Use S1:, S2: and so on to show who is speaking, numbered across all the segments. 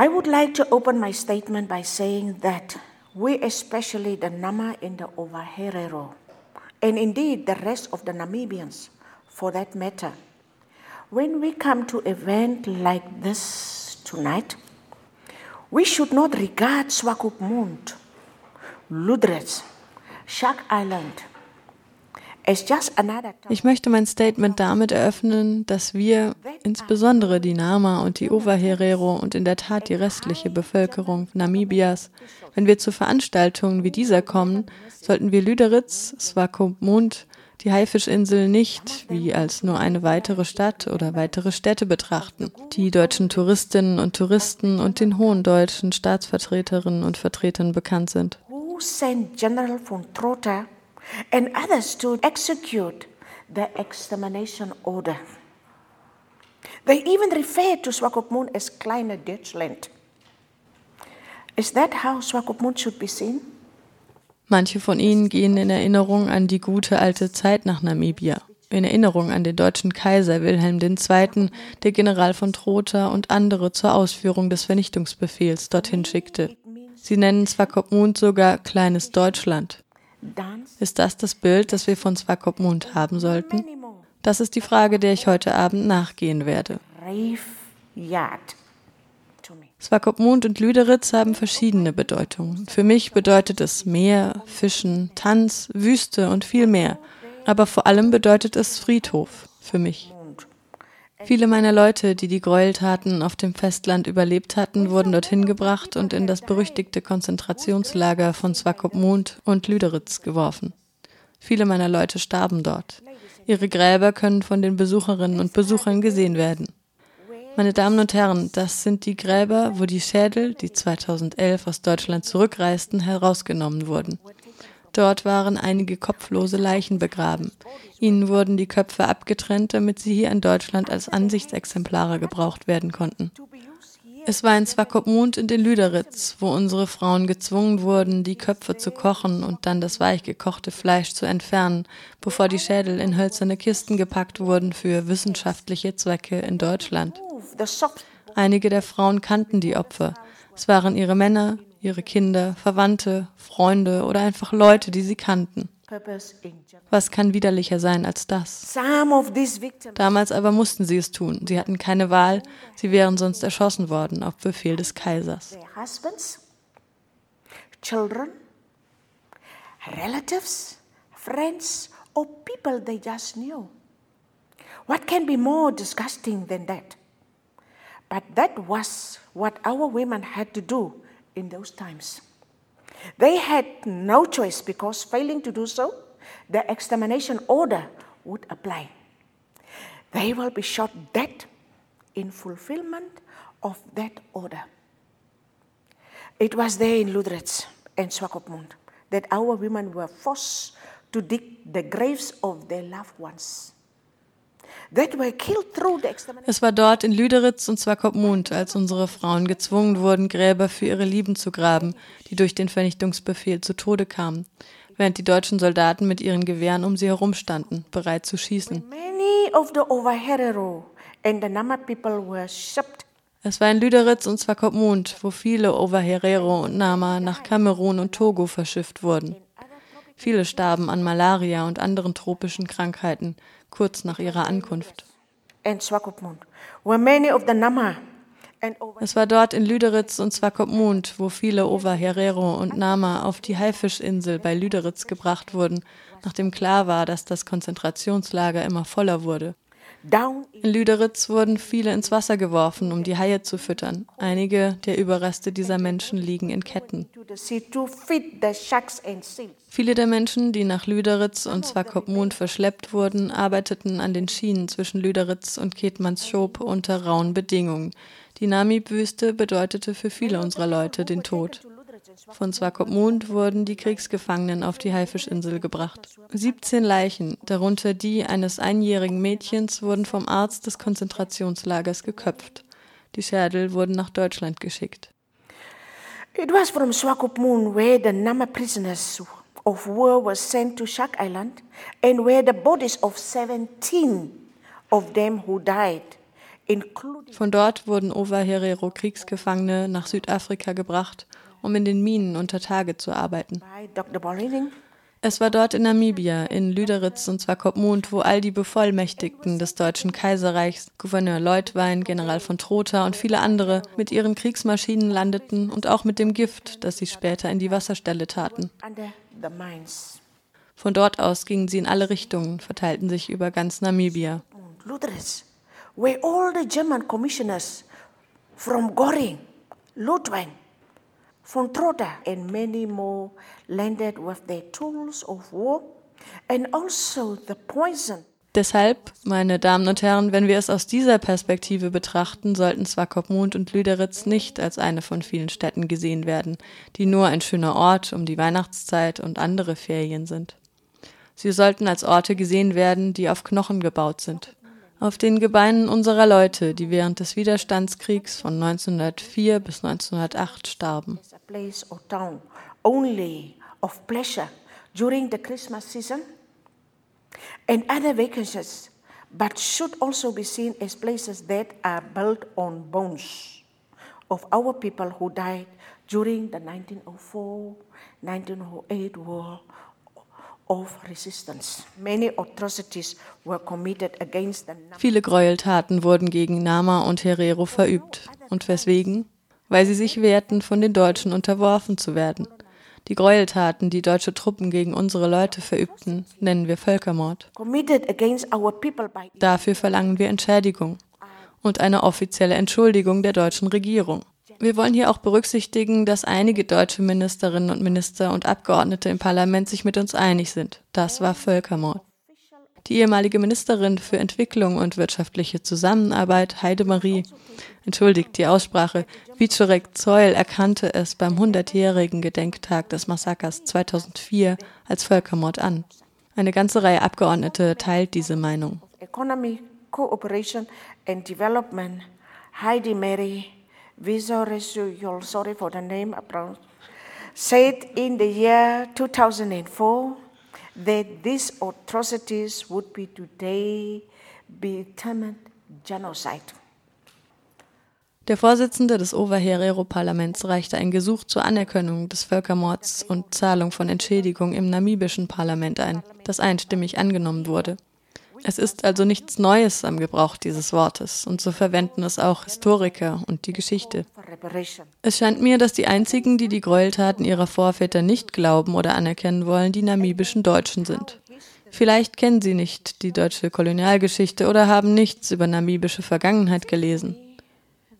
S1: I would like to open my statement by saying that we, especially the Nama in the Ovaherero, and indeed the rest of the Namibians for that matter, when we come to event like this tonight, we should not regard Swakopmund, Ludretz, Shark Island
S2: Ich möchte mein Statement damit eröffnen, dass wir, insbesondere die Nama und die Ovaherero und in der Tat die restliche Bevölkerung Namibias, wenn wir zu Veranstaltungen wie dieser kommen, sollten wir Lüderitz, Swakopmund, die Haifischinsel nicht wie als nur eine weitere Stadt oder weitere Städte betrachten, die deutschen Touristinnen und Touristen und den hohen deutschen Staatsvertreterinnen und Vertretern bekannt sind.
S1: General von Trotter and others to execute the extermination order. They even refer to Swakopmund as Kleine Deutschland. Is that how Swakopmund should be seen?
S2: Manche von ihnen gehen in Erinnerung an die gute alte Zeit nach Namibia, in Erinnerung an den deutschen Kaiser Wilhelm II., der General von Trotha und andere zur Ausführung des Vernichtungsbefehls dorthin schickte. Sie nennen Swakopmund sogar kleines Deutschland. Ist das das Bild, das wir von Swakopmund haben sollten? Das ist die Frage, der ich heute Abend nachgehen werde. Swakopmund und Lüderitz haben verschiedene Bedeutungen. Für mich bedeutet es Meer, Fischen, Tanz, Wüste und viel mehr. Aber vor allem bedeutet es Friedhof für mich. Viele meiner Leute, die die Gräueltaten auf dem Festland überlebt hatten, wurden dorthin gebracht und in das berüchtigte Konzentrationslager von Swakopmund und Lüderitz geworfen. Viele meiner Leute starben dort. Ihre Gräber können von den Besucherinnen und Besuchern gesehen werden. Meine Damen und Herren, das sind die Gräber, wo die Schädel, die 2011 aus Deutschland zurückreisten, herausgenommen wurden. Dort waren einige kopflose Leichen begraben. Ihnen wurden die Köpfe abgetrennt, damit sie hier in Deutschland als Ansichtsexemplare gebraucht werden konnten. Es war in Swakopmund in den Lüderitz, wo unsere Frauen gezwungen wurden, die Köpfe zu kochen und dann das weich gekochte Fleisch zu entfernen, bevor die Schädel in hölzerne Kisten gepackt wurden für wissenschaftliche Zwecke in Deutschland. Einige der Frauen kannten die Opfer. Es waren ihre Männer, ihre Kinder, Verwandte, Freunde oder einfach Leute, die sie kannten. Was kann widerlicher sein als das? Damals aber mussten sie es tun. Sie hatten keine Wahl. Sie wären sonst erschossen worden auf Befehl des Kaisers. Children, relatives, friends or people they just knew.
S1: What can be more disgusting than that? But that was what our women had to do in those times. They had no choice because failing to do so, the extermination order would apply. They will be shot dead in fulfillment of that order. It was there in Ludretz and Swakopmund that our women were forced to dig the graves of their loved ones.
S2: Es war dort in Lüderitz und Swakopmund, als unsere Frauen gezwungen wurden, Gräber für ihre Lieben zu graben, die durch den Vernichtungsbefehl zu Tode kamen, während die deutschen Soldaten mit ihren Gewehren um sie herumstanden, bereit zu schießen. Es war in Lüderitz und Swakopmund, wo viele Overherero und Nama nach Kamerun und Togo verschifft wurden. Viele starben an Malaria und anderen tropischen Krankheiten, kurz nach ihrer Ankunft. Es war dort in Lüderitz und Swakopmund, wo viele Ova Herero und Nama auf die Haifischinsel bei Lüderitz gebracht wurden, nachdem klar war, dass das Konzentrationslager immer voller wurde. In Lüderitz wurden viele ins Wasser geworfen, um die Haie zu füttern. Einige der Überreste dieser Menschen liegen in Ketten. Viele der Menschen, die nach Lüderitz und Swakopmund verschleppt wurden, arbeiteten an den Schienen zwischen Lüderitz und Ketmannschop unter rauen Bedingungen. Die Namib-Wüste bedeutete für viele unserer Leute den Tod. Von Swakopmund wurden die Kriegsgefangenen auf die Haifischinsel gebracht. 17 Leichen, darunter die eines einjährigen Mädchens, wurden vom Arzt des Konzentrationslagers geköpft. Die Schädel wurden nach Deutschland geschickt.
S1: It was from Swakopmund where the Nama prisoners of war were sent to Shark Island and where the bodies of 17 of them who died
S2: Von dort wurden Ova Herero Kriegsgefangene nach Südafrika gebracht, um in den Minen unter Tage zu arbeiten. Es war dort in Namibia, in Lüderitz und Swakopmund, wo all die Bevollmächtigten des Deutschen Kaiserreichs, Gouverneur Leutwein, General von Trotha und viele andere mit ihren Kriegsmaschinen landeten und auch mit dem Gift, das sie später in die Wasserstelle taten. Von dort aus gingen sie in alle Richtungen, verteilten sich über ganz Namibia.
S1: Lüderitz, where all the German commissioners from Goring, Leutwein, von Trotha and many more landed with their tools of war and also the poison.
S2: Deshalb, meine Damen und Herren, wenn wir es aus dieser Perspektive betrachten, sollten Swakopmund und Lüderitz nicht als eine von vielen Städten gesehen werden, die nur ein schöner Ort um die Weihnachtszeit und andere Ferien sind. Sie sollten als Orte gesehen werden, die auf Knochen gebaut sind, auf den Gebeinen unserer Leute, die während des Widerstandskriegs von 1904 bis 1908 starben.
S1: and other vacancies, but should also be seen as places that are built on bones of our people who died during the 1904 1908 war
S2: Viele Gräueltaten wurden gegen Nama und Herero verübt. Und weswegen? Weil sie sich wehrten, von den Deutschen unterworfen zu werden. Die Gräueltaten, die deutsche Truppen gegen unsere Leute verübten, nennen wir Völkermord. Dafür verlangen wir Entschädigung und eine offizielle Entschuldigung der deutschen Regierung. Wir wollen hier auch berücksichtigen, dass einige deutsche Ministerinnen und Minister und Abgeordnete im Parlament sich mit uns einig sind. Das war Völkermord. Die ehemalige Ministerin für Entwicklung und wirtschaftliche Zusammenarbeit, Heidemarie, entschuldigt die Aussprache, Wiczorek Zeul erkannte es beim 100-jährigen Gedenktag des Massakers 2004 als Völkermord an. Eine ganze Reihe Abgeordnete teilt diese Meinung.
S1: Economy, Cooperation and Development, Heidi Mary Visoresu, sorry for the name, said in the year 2004 that these atrocities would be today be determined genocide.
S2: Der Vorsitzende des Oberherero-Parlaments reichte ein Gesuch zur Anerkennung des Völkermords und Zahlung von Entschädigung im namibischen Parlament ein, das einstimmig angenommen wurde. Es ist also nichts Neues am Gebrauch dieses Wortes und so verwenden es auch Historiker und die Geschichte. Es scheint mir, dass die einzigen, die die Gräueltaten ihrer Vorväter nicht glauben oder anerkennen wollen, die namibischen Deutschen sind. Vielleicht kennen sie nicht die deutsche Kolonialgeschichte oder haben nichts über namibische Vergangenheit gelesen.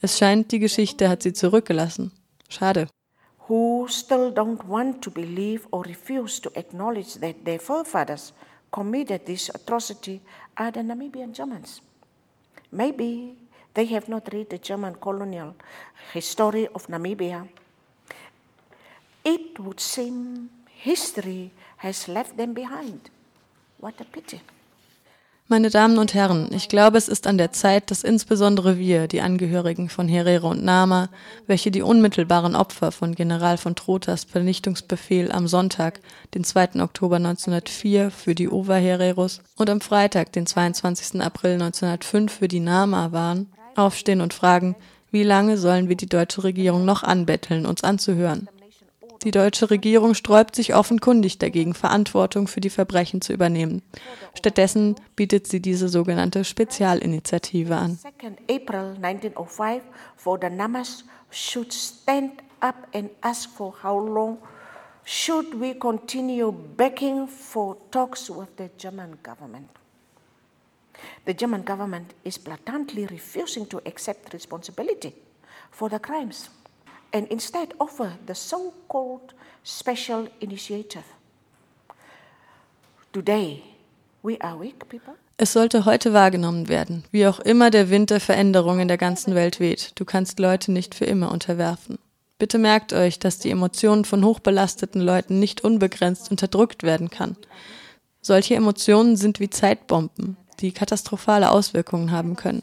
S2: Es scheint, die Geschichte hat sie zurückgelassen. Schade.
S1: Who still don't want to believe or refuse to acknowledge that their forefathers committed this atrocity are the Namibian Germans. Maybe they have not read the German colonial history of Namibia. It would seem history has left them behind. What a pity.
S2: Meine Damen und Herren, ich glaube, es ist an der Zeit, dass insbesondere wir, die Angehörigen von Herero und Nama, welche die unmittelbaren Opfer von General von Trotas Vernichtungsbefehl am Sonntag, den 2. Oktober 1904 für die Ova Hereros und am Freitag, den 22. April 1905 für die Nama waren, aufstehen und fragen, wie lange sollen wir die deutsche Regierung noch anbetteln, uns anzuhören? Die deutsche Regierung sträubt sich offenkundig dagegen, Verantwortung für die Verbrechen zu übernehmen. Stattdessen bietet sie diese sogenannte Spezialinitiative an. April 1905 for the Namas should stand up and ask for how long should we continue begging for talks with the German government.
S1: The German government is blatantly refusing to accept responsibility for the crimes and instead offer the so called special initiative. Today, we are weak people.
S2: Es sollte heute wahrgenommen werden, wie auch immer der Wind der Veränderung in der ganzen Welt weht. Du kannst Leute nicht für immer unterwerfen. Bitte merkt euch, dass die Emotionen von hochbelasteten Leuten nicht unbegrenzt unterdrückt werden kann. Solche Emotionen sind wie Zeitbomben, die katastrophale Auswirkungen haben können.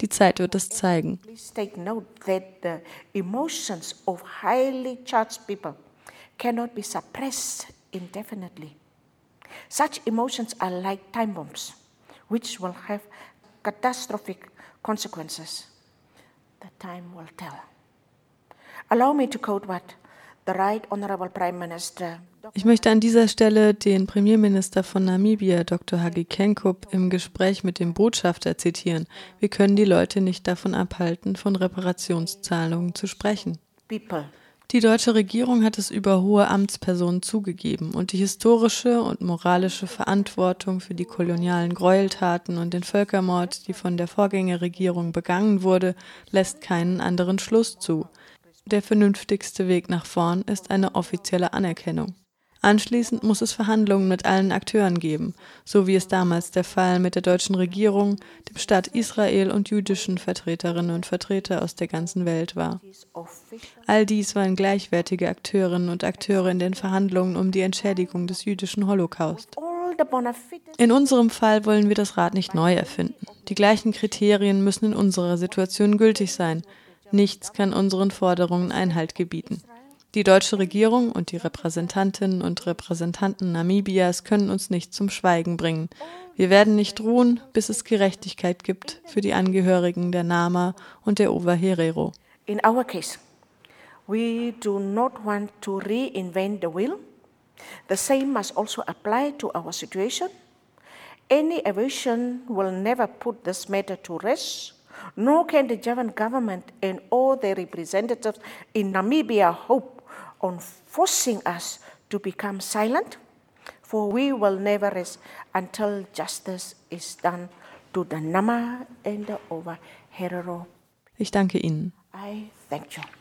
S2: Die Zeit wird es zeigen. Cannot be suppressed indefinitely.
S1: Such emotions are like time bombs, which will have catastrophic consequences, the time will tell. Allow me to quote what
S2: ich möchte an dieser Stelle den Premierminister von Namibia, Dr. Hagi Kenkup, im Gespräch mit dem Botschafter zitieren. Wir können die Leute nicht davon abhalten, von Reparationszahlungen zu sprechen. Die deutsche Regierung hat es über hohe Amtspersonen zugegeben und die historische und moralische Verantwortung für die kolonialen Gräueltaten und den Völkermord, die von der Vorgängerregierung begangen wurde, lässt keinen anderen Schluss zu. Der vernünftigste Weg nach vorn ist eine offizielle Anerkennung. Anschließend muss es Verhandlungen mit allen Akteuren geben, so wie es damals der Fall mit der deutschen Regierung, dem Staat Israel und jüdischen Vertreterinnen und Vertreter aus der ganzen Welt war. All dies waren gleichwertige Akteurinnen und Akteure in den Verhandlungen um die Entschädigung des jüdischen Holocaust. In unserem Fall wollen wir das Rad nicht neu erfinden. Die gleichen Kriterien müssen in unserer Situation gültig sein. Nichts kann unseren Forderungen Einhalt gebieten. Die deutsche Regierung und die Repräsentantinnen und Repräsentanten Namibias können uns nicht zum Schweigen bringen. Wir werden nicht ruhen, bis es Gerechtigkeit gibt für die Angehörigen der Nama und der Ovaherero.
S1: In our case, we do not want to reinvent the wheel. The same must also apply to our situation. Any evasion will never put this matter to rest nor can the German government and all their representatives in Namibia hope on forcing us to become silent, for we will never rest until justice is done to the Nama and the Over Herero.
S2: Ich danke Ihnen.
S1: I thank you.